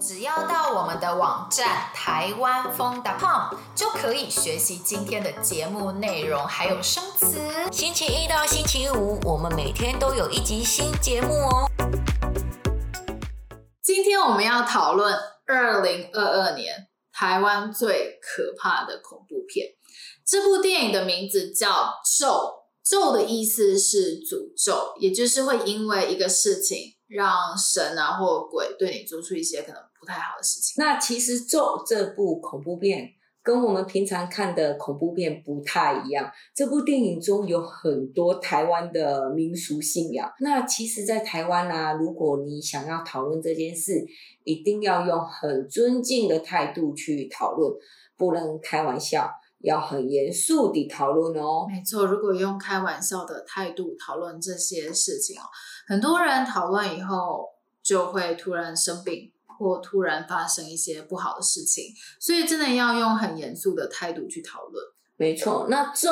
只要到我们的网站台湾疯 .com 就可以学习今天的节目内容，还有生词。星期一到星期五，我们每天都有一集新节目哦。今天我们要讨论二零二二年台湾最可怕的恐怖片。这部电影的名字叫《咒》，咒的意思是诅咒，也就是会因为一个事情让神啊或鬼对你做出一些可能。不太好的事情。那其实《咒》这部恐怖片跟我们平常看的恐怖片不太一样。这部电影中有很多台湾的民俗信仰。那其实，在台湾啊，如果你想要讨论这件事，一定要用很尊敬的态度去讨论，不能开玩笑，要很严肃地讨论哦。没错，如果用开玩笑的态度讨论这些事情哦，很多人讨论以后就会突然生病。或突然发生一些不好的事情，所以真的要用很严肃的态度去讨论。没错，那《咒》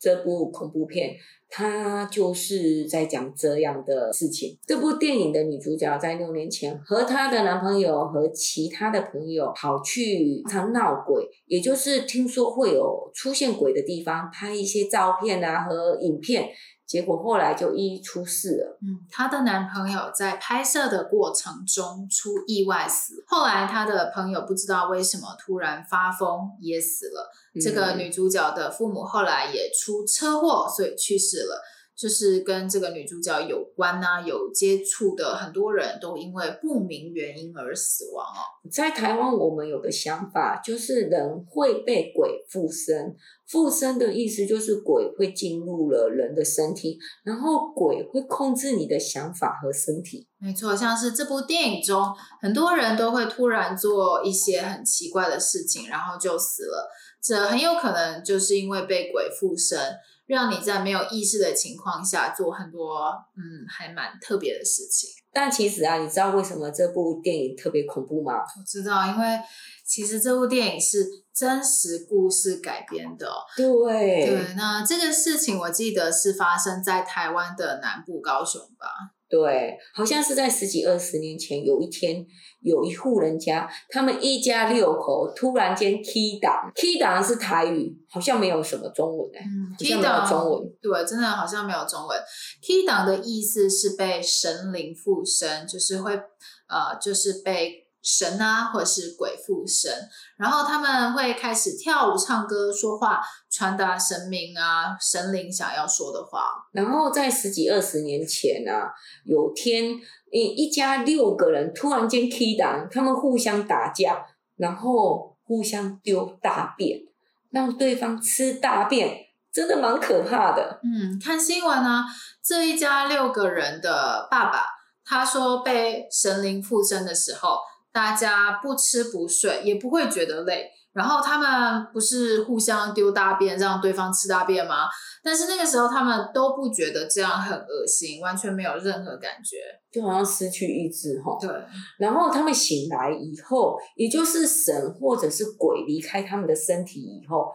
这部恐怖片，它就是在讲这样的事情。这部电影的女主角在六年前和她的男朋友和其他的朋友跑去常闹鬼，也就是听说会有出现鬼的地方，拍一些照片啊和影片。结果后来就一一出事了。嗯，她的男朋友在拍摄的过程中出意外死。后来她的朋友不知道为什么突然发疯也死了。嗯。这个女主角的父母后来也出车祸，所以去世了。就是跟这个女主角有关啊，有接触的很多人都因为不明原因而死亡哦。在台湾，我们有个想法，就是人会被鬼附身。附身的意思就是鬼会进入了人的身体，然后鬼会控制你的想法和身体。没错，像是这部电影中，很多人都会突然做一些很奇怪的事情，然后就死了。这很有可能就是因为被鬼附身。让你在没有意识的情况下做很多嗯，还蛮特别的事情。但其实啊，你知道为什么这部电影特别恐怖吗？我知道，因为其实这部电影是真实故事改编的。对对，那这个事情我记得是发生在台湾的南部高雄吧。对，好像是在十几二十年前，有一天有一户人家，他们一家六口突然间起乩，起乩是台语，好像没有什么中文哎，欸、嗯、乩中文，对，真的好像没有中文。踢档的意思是被神灵附身，就是会呃，就是被。神啊，或者是鬼附身，然后他们会开始跳舞、唱歌、说话，传达神明啊、神灵想要说的话。然后在十几二十年前啊，有天一一家六个人突然间起乩，他们互相打架，然后互相丢大便，让对方吃大便，真的蛮可怕的。嗯，看新闻啊，这一家六个人的爸爸，他说被神灵附身的时候。大家不吃不睡，也不会觉得累。然后他们不是互相丢大便，让对方吃大便吗？但是那个时候他们都不觉得这样很恶心，完全没有任何感觉，就好像失去意志哈。对。然后他们醒来以后，也就是神或者是鬼离开他们的身体以后，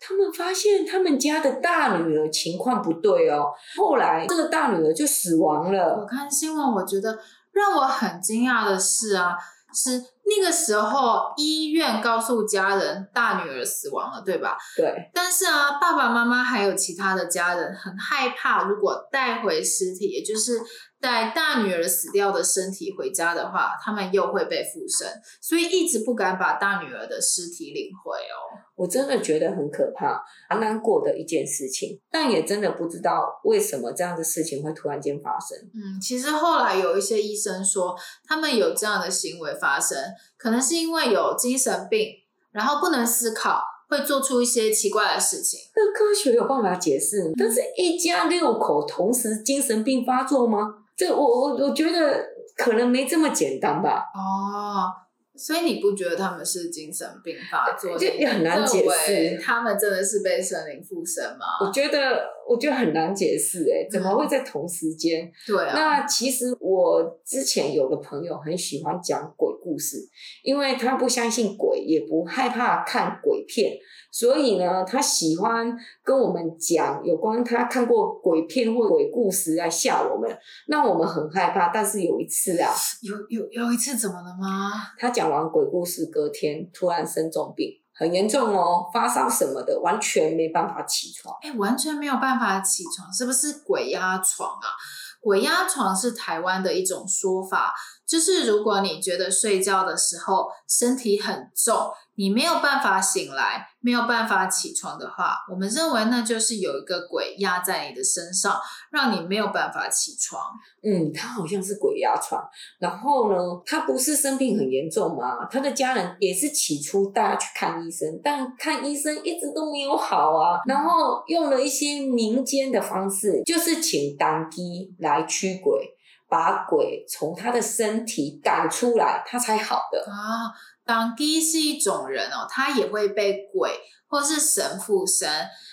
他们发现他们家的大女儿情况不对哦。后来这个大女儿就死亡了。我看新闻，我觉得让我很惊讶的是啊。是那个时候，医院告诉家人大女儿死亡了，对吧？对。但是啊，爸爸妈妈还有其他的家人很害怕，如果带回尸体，也就是。带大女儿死掉的身体回家的话，他们又会被附身，所以一直不敢把大女儿的尸体领回哦。我真的觉得很可怕，很难过的一件事情，但也真的不知道为什么这样的事情会突然间发生。嗯，其实后来有一些医生说，他们有这样的行为发生，可能是因为有精神病，然后不能思考，会做出一些奇怪的事情。那科学有办法解释，但是一家六口同时精神病发作吗？这我我我觉得可能没这么简单吧。哦，所以你不觉得他们是精神病发作？这也很难解释。他们真的是被神灵附身吗？我觉得，我觉得很难解释。哎，怎么会在同时间？对啊。那其实我之前有个朋友很喜欢讲鬼故事，因为他不相信鬼，也不害怕看鬼片，所以呢，他喜欢跟我们讲有关他看过鬼片或鬼故事来吓我们，那我们很害怕。但是有一次啊，有有有一次怎么了吗？他讲完鬼故事，隔天突然生重病。很严重哦，发烧什么的，完全没办法起床。哎，完全没有办法起床，是不是鬼压床啊？鬼压床是台湾的一种说法，就是如果你觉得睡觉的时候身体很重，你没有办法醒来，没有办法起床的话，我们认为那就是有一个鬼压在你的身上，让你没有办法起床。嗯，他好像是鬼压床。然后呢，他不是生病很严重吗？他的家人也是起初带他去看医生，但看医生一直都没有好啊。然后用了一些民间的方式，就是请当乩来驱鬼，把鬼从他的身体赶出来，他才好的啊。当乩是一种人哦，他也会被鬼或是神附身。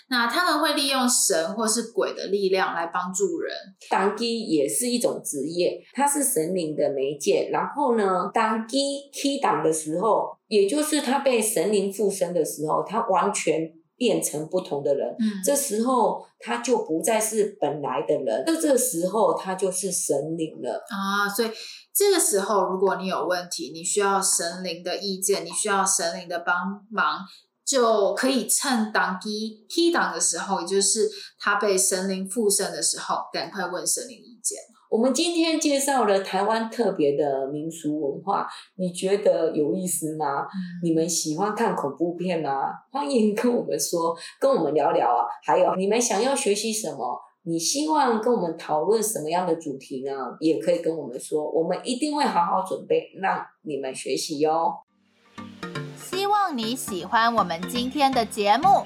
那他们会利用神或是鬼的力量来帮助人。当乩也是一种职业，它是神灵的媒介。然后呢，当乩起乩的时候，也就是他被神灵附身的时候，他完全变成不同的人。嗯，这时候他就不再是本来的人，这这时候他就是神灵了啊。所以这个时候，如果你有问题，你需要神灵的意见，你需要神灵的帮忙。就可以趁当乩起乩的时候，也就是他被神灵附身的时候，赶快问神灵意见。我们今天介绍了台湾特别的民俗文化，你觉得有意思吗？嗯、你们喜欢看恐怖片吗？欢迎跟我们说，跟我们聊聊啊。还有，你们想要学习什么？你希望跟我们讨论什么样的主题呢？也可以跟我们说，我们一定会好好准备，让你们学习哟。希望你喜欢我们今天的节目。